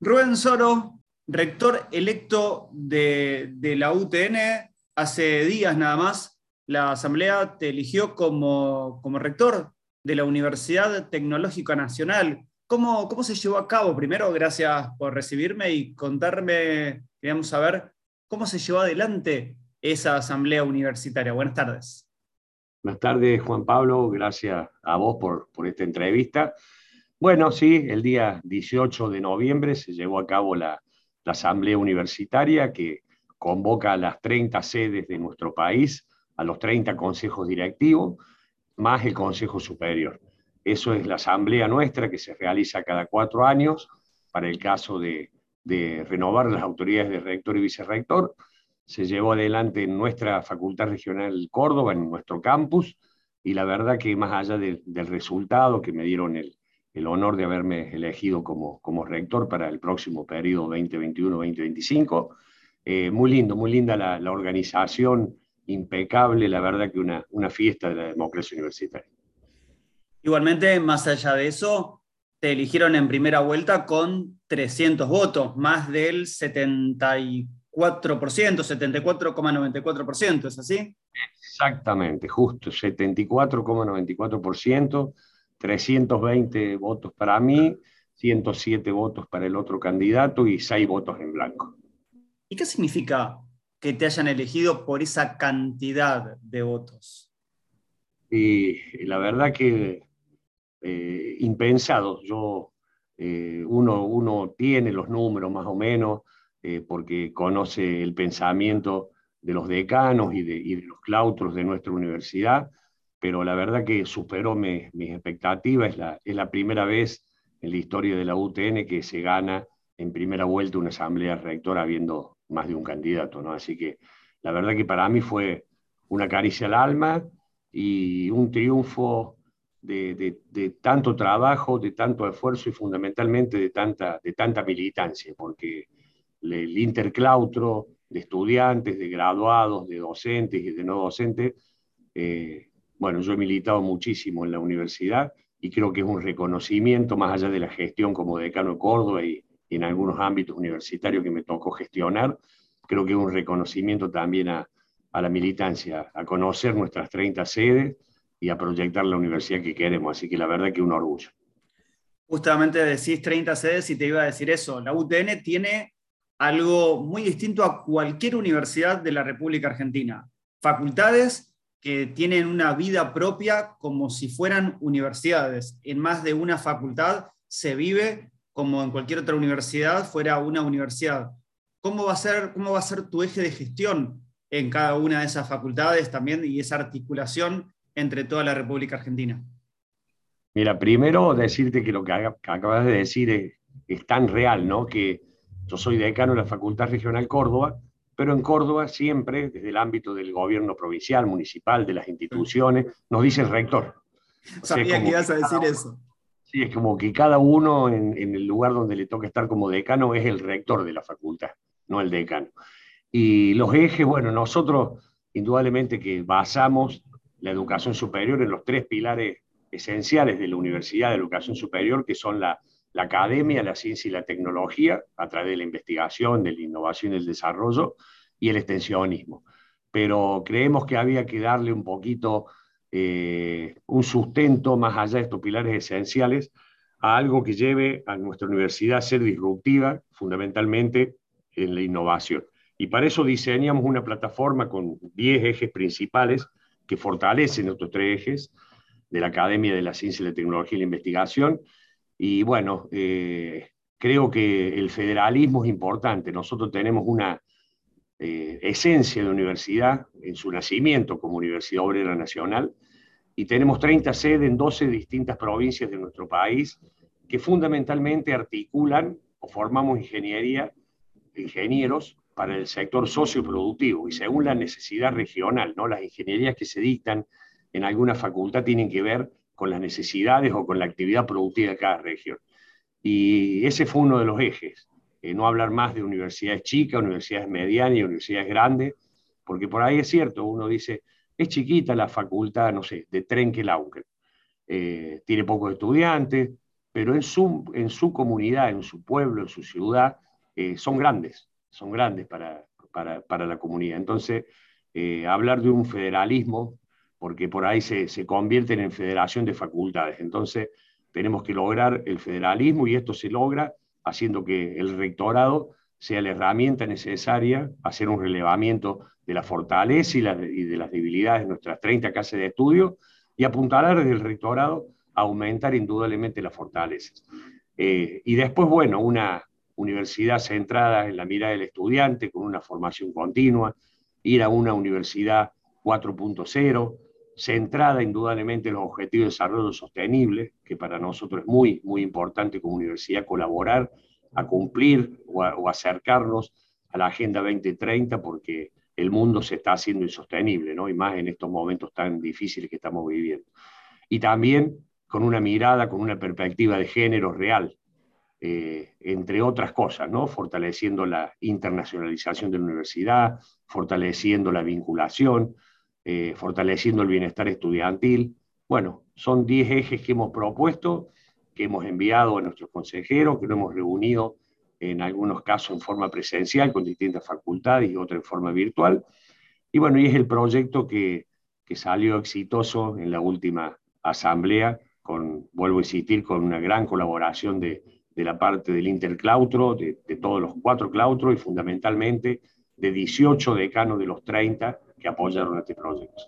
Rubén Soro, rector electo de, la UTN, hace días nada más, la Asamblea te eligió como, como rector de la Universidad Tecnológica Nacional. ¿Cómo, ¿Cómo se llevó a cabo? Primero, gracias por recibirme y contarme, queríamos saber, cómo se llevó adelante esa asamblea universitaria. Buenas tardes. Buenas tardes, Juan Pablo. Gracias a vos por, por esta entrevista. Bueno, sí, el día 18 de noviembre se llevó a cabo la, asamblea universitaria que convoca a las 30 sedes de nuestro país, a los 30 consejos directivos, más el Consejo Superior. Eso es la asamblea nuestra que se realiza cada cuatro años para el caso de, renovar las autoridades de rector y vicerrector se llevó adelante en nuestra Facultad Regional Córdoba, en nuestro campus, y la verdad que más allá del resultado que me dieron el, el honor de haberme elegido como, como rector para el próximo periodo 2021-2025, eh, muy lindo, muy linda la, la, organización, impecable, la verdad que una, una fiesta de la democracia universitaria. Igualmente, más allá de eso, te eligieron en primera vuelta con 300 votos, más del 74 4%, 74,94%, ¿es así? Exactamente, justo, 74,94%, 320 votos para mí, 107 votos para el otro candidato y 6 votos en blanco. ¿Y qué significa que te hayan elegido por esa cantidad de votos? Y la verdad que eh, impensado. Yo, eh, uno, uno tiene los números más o menos, eh, porque conoce el pensamiento de los decanos y de, los claustros de nuestra universidad, pero la verdad que superó mis expectativas. Es la, es la primera vez en la historia de la UTN que se gana en primera vuelta una asamblea rectora habiendo más de un candidato, ¿no? Así que la verdad que para mí fue una caricia al alma y un triunfo de, de, tanto trabajo, de tanto esfuerzo y fundamentalmente de tanta, de tanta militancia, porque el interclaustro de estudiantes, de graduados, de docentes y de no docentes. Eh, bueno, yo he militado muchísimo en la universidad y creo que es un reconocimiento, más allá de la gestión como decano de Córdoba y, en algunos ámbitos universitarios que me tocó gestionar, creo que es un reconocimiento también a, a la militancia, a conocer nuestras 30 sedes y a proyectar la universidad que queremos. Así que la verdad que un orgullo. Justamente decís 30 sedes y te iba a decir eso. La UTN tiene algo muy distinto a cualquier universidad de la República Argentina. Facultades que tienen una vida propia como si fueran universidades. En más de una facultad se vive como en cualquier otra universidad fuera una universidad. ¿Cómo va a ser, cómo va a ser tu eje de gestión en cada una de esas facultades también y esa articulación entre toda la República Argentina? Mira, primero decirte que lo que acabas de decir es, es tan real, ¿no? Que yo soy decano de la Facultad Regional Córdoba, pero en Córdoba siempre, desde el ámbito del gobierno provincial, municipal, de las instituciones, nos dice el rector. Sabía que ibas a decir eso. Sí, es como que cada uno en, el lugar donde le toca estar como decano es el rector de la facultad, no el decano. Y los ejes, bueno, nosotros indudablemente que basamos la educación superior en los tres pilares esenciales de la Universidad de Educación Superior, que son la la academia, la ciencia y la tecnología, a través de la investigación, de la innovación y el desarrollo, y el extensionismo. Pero creemos que había que darle un poquito eh, un sustento más allá de estos pilares esenciales a algo que lleve a nuestra universidad a ser disruptiva, fundamentalmente en la innovación. Y para eso diseñamos una plataforma con 10 ejes principales que fortalecen estos tres ejes de la Academia de la Ciencia, la Tecnología y la Investigación, y bueno, eh, creo que el federalismo es importante. Nosotros tenemos una eh, esencia de universidad en su nacimiento como Universidad Obrera Nacional y tenemos 30 sedes en 12 distintas provincias de nuestro país que fundamentalmente articulan o formamos ingeniería, ingenieros para el sector socioproductivo y según la necesidad regional, ¿no? Las ingenierías que se dictan en alguna facultad tienen que ver con las necesidades o con la actividad productiva de cada región. Y ese fue uno de los ejes, eh, no hablar más de universidades chicas, universidades medianas y universidades grandes, porque por ahí es cierto, uno dice, es chiquita la facultad, no sé, de Trenquelauquen, eh, tiene pocos estudiantes, pero en su, en su comunidad, en su pueblo, en su ciudad, eh, son grandes, son grandes para, para, la comunidad. Entonces, eh, hablar de un federalismo, porque por ahí se, se convierten en federación de facultades. Entonces, tenemos que lograr el federalismo y esto se logra haciendo que el rectorado sea la herramienta necesaria, hacer un relevamiento de la fortaleza y, de las debilidades de nuestras 30 casas de estudio y apuntalar desde el rectorado a aumentar indudablemente las fortalezas. Eh, y después, bueno, una universidad centrada en la mirada del estudiante, con una formación continua, ir a una universidad 4.0, centrada indudablemente en los objetivos de desarrollo sostenible, que para nosotros es muy, muy importante como universidad colaborar a cumplir o, acercarnos a la Agenda 2030 porque el mundo se está haciendo insostenible, ¿no? y más en estos momentos tan difíciles que estamos viviendo. Y también con una mirada, con una perspectiva de género real, eh, entre otras cosas, ¿no? fortaleciendo la internacionalización de la universidad, fortaleciendo la vinculación, eh, fortaleciendo el bienestar estudiantil. Bueno, son 10 ejes que hemos propuesto, que hemos enviado a nuestros consejeros, que lo hemos reunido en algunos casos en forma presencial con distintas facultades y otras en forma virtual. Y bueno, y es el proyecto que, que salió exitoso en la última asamblea, con, vuelvo a insistir, con una gran colaboración de, de la parte del interclautro, de, de todos los cuatro claustros y fundamentalmente de 18 decanos de los 30 que apoyaron este proyecto.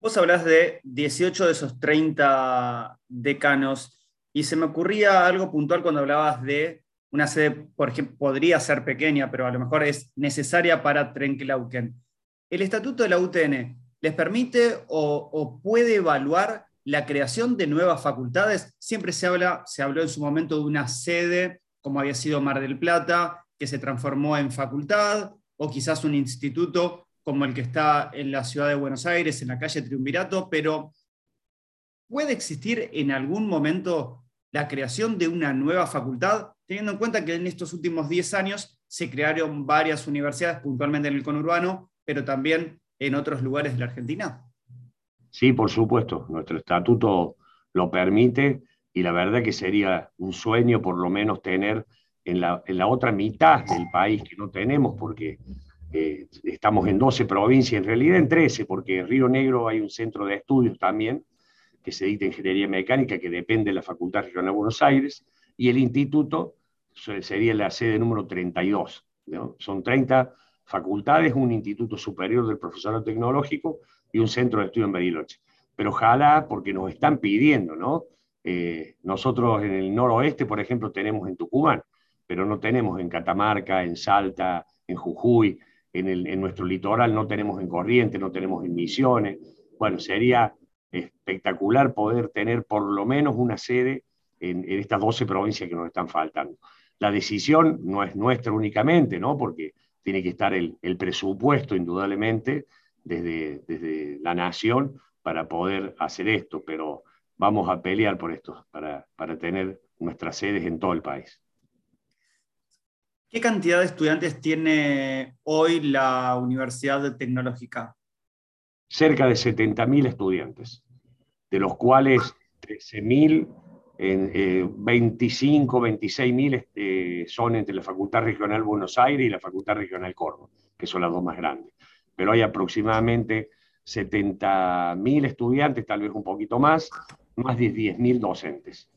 Vos hablás de 18 de esos 30 decanos y se me ocurría algo puntual cuando hablabas de una sede, por ejemplo, podría ser pequeña, pero a lo mejor es necesaria para Trenklauken. ¿El estatuto de la UTN les permite o, o, puede evaluar la creación de nuevas facultades? Siempre se, habla, se habló en su momento de una sede, como había sido Mar del Plata, que se transformó en facultad, o quizás un instituto como el que está en la ciudad de Buenos Aires, en la calle Triunvirato, pero ¿puede existir en algún momento la creación de una nueva facultad, teniendo en cuenta que en estos últimos 10 años se crearon varias universidades, puntualmente en el conurbano, pero también en otros lugares de la Argentina? Sí, por supuesto, nuestro estatuto lo permite y la verdad que sería un sueño por lo menos tener en la, en la otra mitad del país que no tenemos, porque eh, estamos en 12 provincias, en realidad en 13, porque en Río Negro hay un centro de estudios también, que se dicta Ingeniería Mecánica, que depende de la Facultad Regional de Buenos Aires, y el instituto sería la sede número 32. Son 30 facultades, un instituto superior del profesorado tecnológico y un centro de estudio en Bariloche. Pero ojalá, porque nos están pidiendo, ¿no? Eh, nosotros en el noroeste, por ejemplo, tenemos en Tucumán, pero no tenemos en Catamarca, en Salta, en Jujuy, en, nuestro litoral no tenemos en Corrientes, no tenemos en Misiones. Bueno, sería espectacular poder tener por lo menos una sede en, estas 12 provincias que nos están faltando. La decisión no es nuestra únicamente, ¿no? Porque tiene que estar el, presupuesto, indudablemente, desde, desde la nación para poder hacer esto, pero vamos a pelear por esto, para, para tener nuestras sedes en todo el país. ¿Qué cantidad de estudiantes tiene hoy la Universidad Tecnológica? Cerca de 70.000 estudiantes, de los cuales 13.000, eh, 25, 26.000 este, son entre la Facultad Regional Buenos Aires y la Facultad Regional Córdoba, que son las dos más grandes. Pero hay aproximadamente 70.000 estudiantes, tal vez un poquito más, más de 10.000 docentes.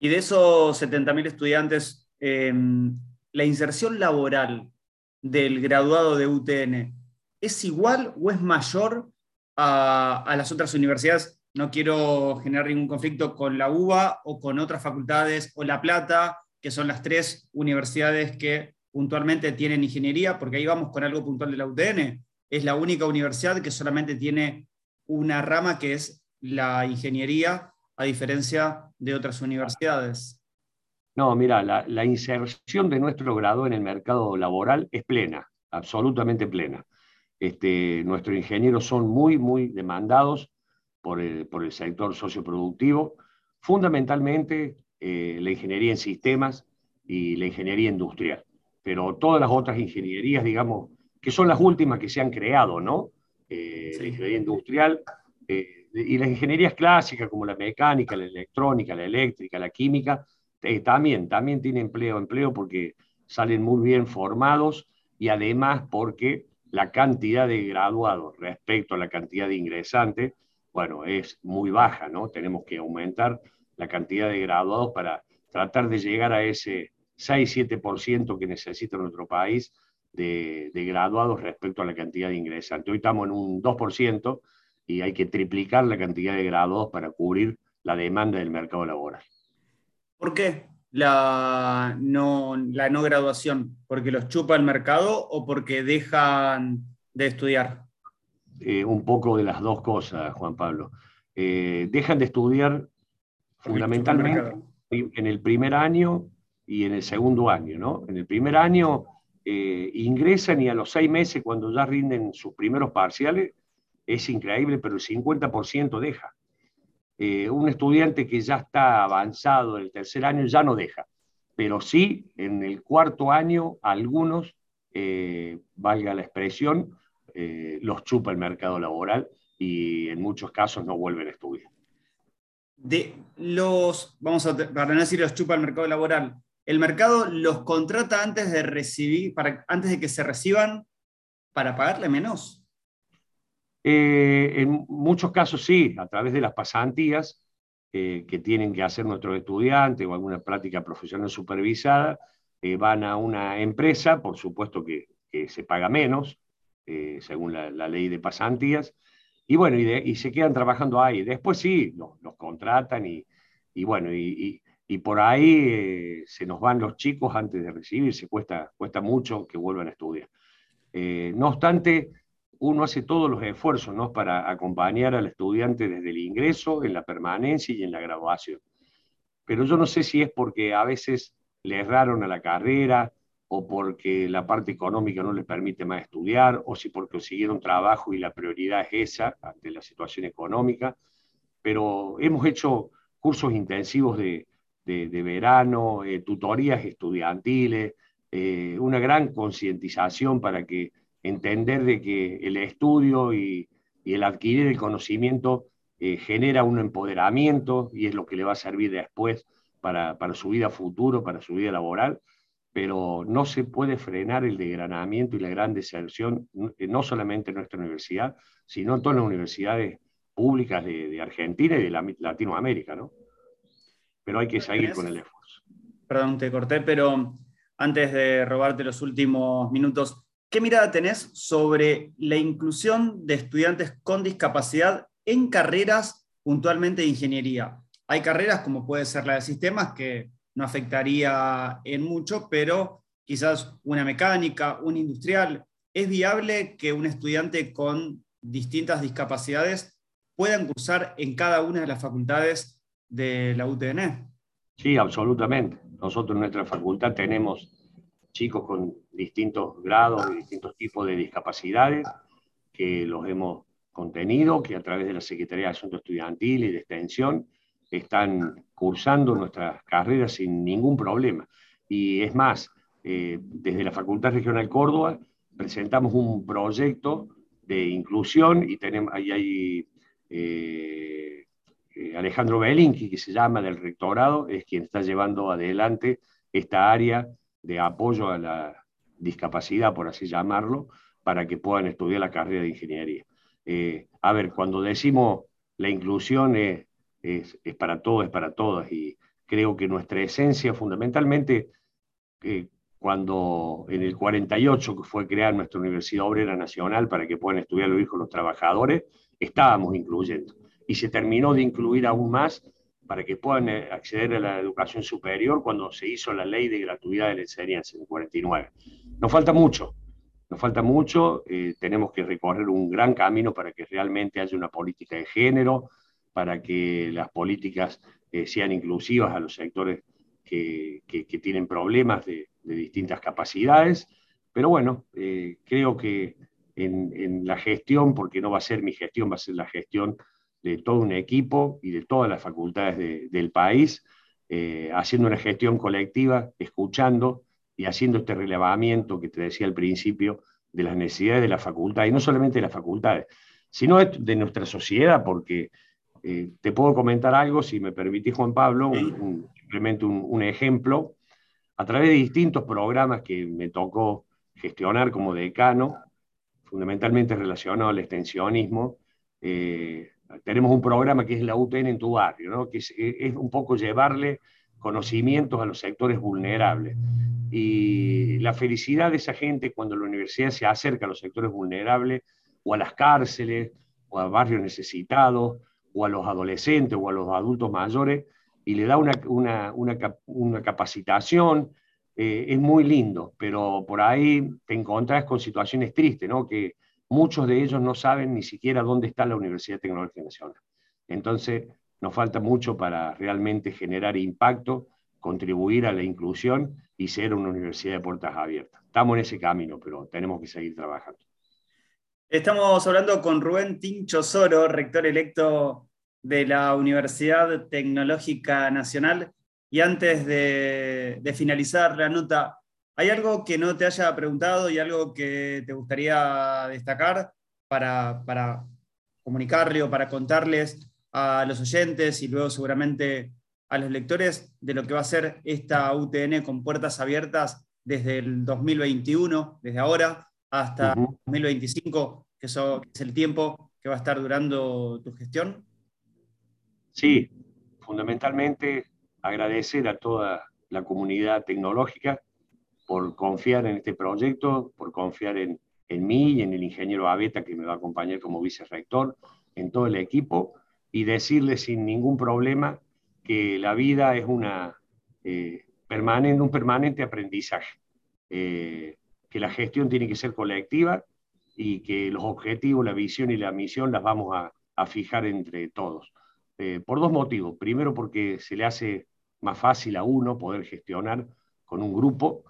Y de esos 70.000 estudiantes, em, la inserción laboral del graduado de UTN es igual o es mayor a, las otras universidades? No quiero generar ningún conflicto con la UBA o con otras facultades o La Plata, que son las tres universidades que puntualmente tienen ingeniería, porque ahí vamos con algo puntual de la UTN. Es la única universidad que solamente tiene una rama que es la ingeniería, a diferencia de otras universidades. No, mira, la, inserción de nuestro grado en el mercado laboral es plena, absolutamente plena. Este, nuestros ingenieros son muy, muy demandados por el, por el sector socioproductivo, fundamentalmente eh, la ingeniería en sistemas y la ingeniería industrial. Pero todas las otras ingenierías, digamos, que son las últimas que se han creado, ¿no? Eh, la ingeniería industrial, eh, y las ingenierías clásicas como la mecánica, la electrónica, la eléctrica, la química, eh, también, también tiene empleo, empleo porque salen muy bien formados y además porque la cantidad de graduados respecto a la cantidad de ingresantes, bueno, es muy baja, ¿no? Tenemos que aumentar la cantidad de graduados para tratar de llegar a ese 6-7% que necesita nuestro país de, de, graduados respecto a la cantidad de ingresantes. Hoy estamos en un 2% y hay que triplicar la cantidad de graduados para cubrir la demanda del mercado laboral. ¿Por qué la no, la no graduación? ¿Porque los chupa el mercado o porque dejan de estudiar? Eh, un poco de las dos cosas, Juan Pablo. Eh, dejan de estudiar fundamentalmente en el primer año y en el segundo año, ¿no? En el primer año eh, ingresan y a los seis meses, cuando ya rinden sus primeros parciales, es increíble, pero el 50% deja. Eh, un estudiante que ya está avanzado en el tercer año ya no deja, pero sí en el cuarto año algunos, eh, valga la expresión, eh, los chupa el mercado laboral y en muchos casos no vuelven a estudiar. De los, vamos a, para no decir los chupa el mercado laboral, el mercado los contrata antes de recibir, para, antes de que se reciban para pagarle menos. Eh, en muchos casos sí, a través de las pasantías eh, que tienen que hacer nuestros estudiantes o alguna práctica profesional supervisada, eh, van a una empresa, por supuesto que, se paga menos, según la, ley de pasantías, y bueno, y, se quedan trabajando ahí. Después sí, los, contratan y, bueno, y, por ahí se nos van los chicos antes de recibirse, cuesta, cuesta mucho que vuelvan a estudiar. no obstante, uno hace todos los esfuerzos ¿no? para acompañar al estudiante desde el ingreso, en la permanencia y en la graduación. Pero yo no sé si es porque a veces le erraron a la carrera o porque la parte económica no les permite más estudiar, o si porque consiguieron trabajo y la prioridad es esa ante la situación económica. Pero hemos hecho cursos intensivos de, verano, eh, tutorías estudiantiles, eh, una gran concientización para que entender de que el estudio y, el adquirir el conocimiento eh, genera un empoderamiento y es lo que le va a servir después para, su vida futuro, para su vida laboral, pero no se puede frenar el degranamiento y la gran deserción, no solamente en nuestra universidad, sino en todas las universidades públicas de, Argentina y de Latinoamérica, ¿no? Pero hay que seguir con el esfuerzo. Perdón, te corté, pero antes de robarte los últimos minutos, ¿Qué mirada tenés sobre la inclusión de estudiantes con discapacidad en carreras puntualmente de ingeniería? Hay carreras como puede ser la de sistemas que no afectaría en mucho, pero quizás una mecánica, una industrial. ¿Es viable que un estudiante con distintas discapacidades puedan cursar en cada una de las facultades de la UTN? Sí, absolutamente. Nosotros en nuestra facultad tenemos chicos con distintos grados y distintos tipos de discapacidades, que los hemos contenido, que a través de la Secretaría de Asuntos Estudiantil y de Extensión están cursando nuestras carreras sin ningún problema. Y es más, eh, desde la Facultad Regional Córdoba presentamos un proyecto de inclusión y tenemos ahí hay eh, eh, Alejandro Belinki, que se llama del rectorado, es quien está llevando adelante esta área de apoyo a la discapacidad, por así llamarlo, para que puedan estudiar la carrera de ingeniería. Eh, a ver, cuando decimos la inclusión es, es, para todos, es para todas, y creo que nuestra esencia fundamentalmente, eh, cuando en el 48 que fue crear nuestra Universidad Obrera Nacional para que puedan estudiar los hijos los trabajadores, estábamos incluyendo. Y se terminó de incluir aún más para que puedan eh, acceder a la educación superior cuando se hizo la ley de gratuidad de la enseñanza en el 49. Nos falta mucho, nos falta mucho, eh, tenemos que recorrer un gran camino para que realmente haya una política de género, para que las políticas eh, sean inclusivas a los sectores que, tienen problemas de, de, distintas capacidades. Pero bueno, creo que en, en la gestión, porque no va a ser mi gestión, va a ser la gestión de todo un equipo y de todas las facultades del país, eh, haciendo una gestión colectiva, escuchando y haciendo este relevamiento que te decía al principio de las necesidades de la facultad, y no solamente de las facultades, sino de nuestra sociedad, porque eh, te puedo comentar algo, si me permitís, Juan Pablo, simplemente un, ejemplo. A través de distintos programas que me tocó gestionar como decano, fundamentalmente relacionado al extensionismo, eh, tenemos un programa que es la UTN en tu barrio, ¿no? que es, un poco llevarle conocimientos a los sectores vulnerables. Y la felicidad de esa gente cuando la universidad se acerca a los sectores vulnerables, o a las cárceles, o a barrios necesitados, o a los adolescentes, o a los adultos mayores, y le da una, una, una, capacitación, eh, es muy lindo, pero por ahí te encontrás con situaciones tristes, ¿no? que muchos de ellos no saben ni siquiera dónde está la Universidad Tecnológica Nacional. Entonces, nos falta mucho para realmente generar impacto, contribuir a la inclusión y ser una universidad de puertas abiertas. Estamos en ese camino, pero tenemos que seguir trabajando. Estamos hablando con Rubén Tincho Soro, rector electo de la Universidad Tecnológica Nacional. Y antes de, de finalizar la nota, ¿Hay algo que no te haya preguntado y algo que te gustaría destacar para, para comunicarle o para contarles a los oyentes y luego seguramente a los lectores de lo que va a ser esta UTN con puertas abiertas desde el 2021, desde ahora hasta 2025, que eso es el tiempo que va a estar durando tu gestión? Sí, fundamentalmente agradecer a toda la comunidad tecnológica por confiar en este proyecto, por confiar en, en mí y en el ingeniero Abeta que me va a acompañar como vicerrector, en todo el equipo, y decirle sin ningún problema que la vida es una, eh, permanente, un permanente aprendizaje, eh, que la gestión tiene que ser colectiva y que los objetivos, la visión y la misión las vamos a, a fijar entre todos. Eh, por dos motivos. Primero, porque se le hace más fácil a uno poder gestionar con un grupo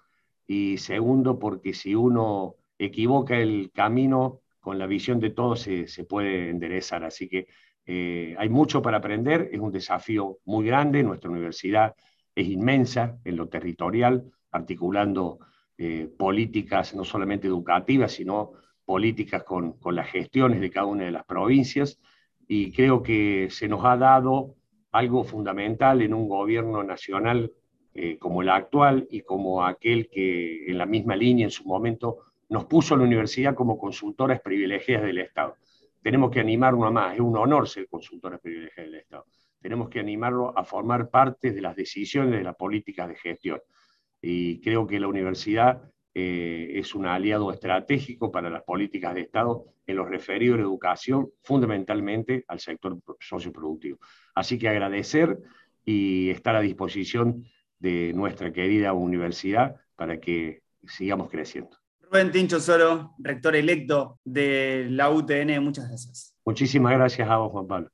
y segundo, porque si uno equivoca el camino, con la visión de todos se, se puede enderezar. Así que eh, hay mucho para aprender, es un desafío muy grande, nuestra universidad es inmensa en lo territorial, articulando eh, políticas no solamente educativas, sino políticas con, con las gestiones de cada una de las provincias, y creo que se nos ha dado algo fundamental en un gobierno nacional eh, como la actual y como aquel que en la misma línea en su momento nos puso a la universidad como consultoras privilegiadas del Estado. Tenemos que animarlo a más, es un honor ser consultoras privilegiadas del Estado. Tenemos que animarlo a formar parte de las decisiones de las políticas de gestión. Y creo que la universidad eh, es un aliado estratégico para las políticas de Estado en lo referido a la educación, fundamentalmente al sector socioproductivo. Así que agradecer y estar a disposición de nuestra querida universidad para que sigamos creciendo. Rubén Tincho Soro, rector electo de la UTN, muchas gracias. Muchísimas gracias a vos, Juan Pablo.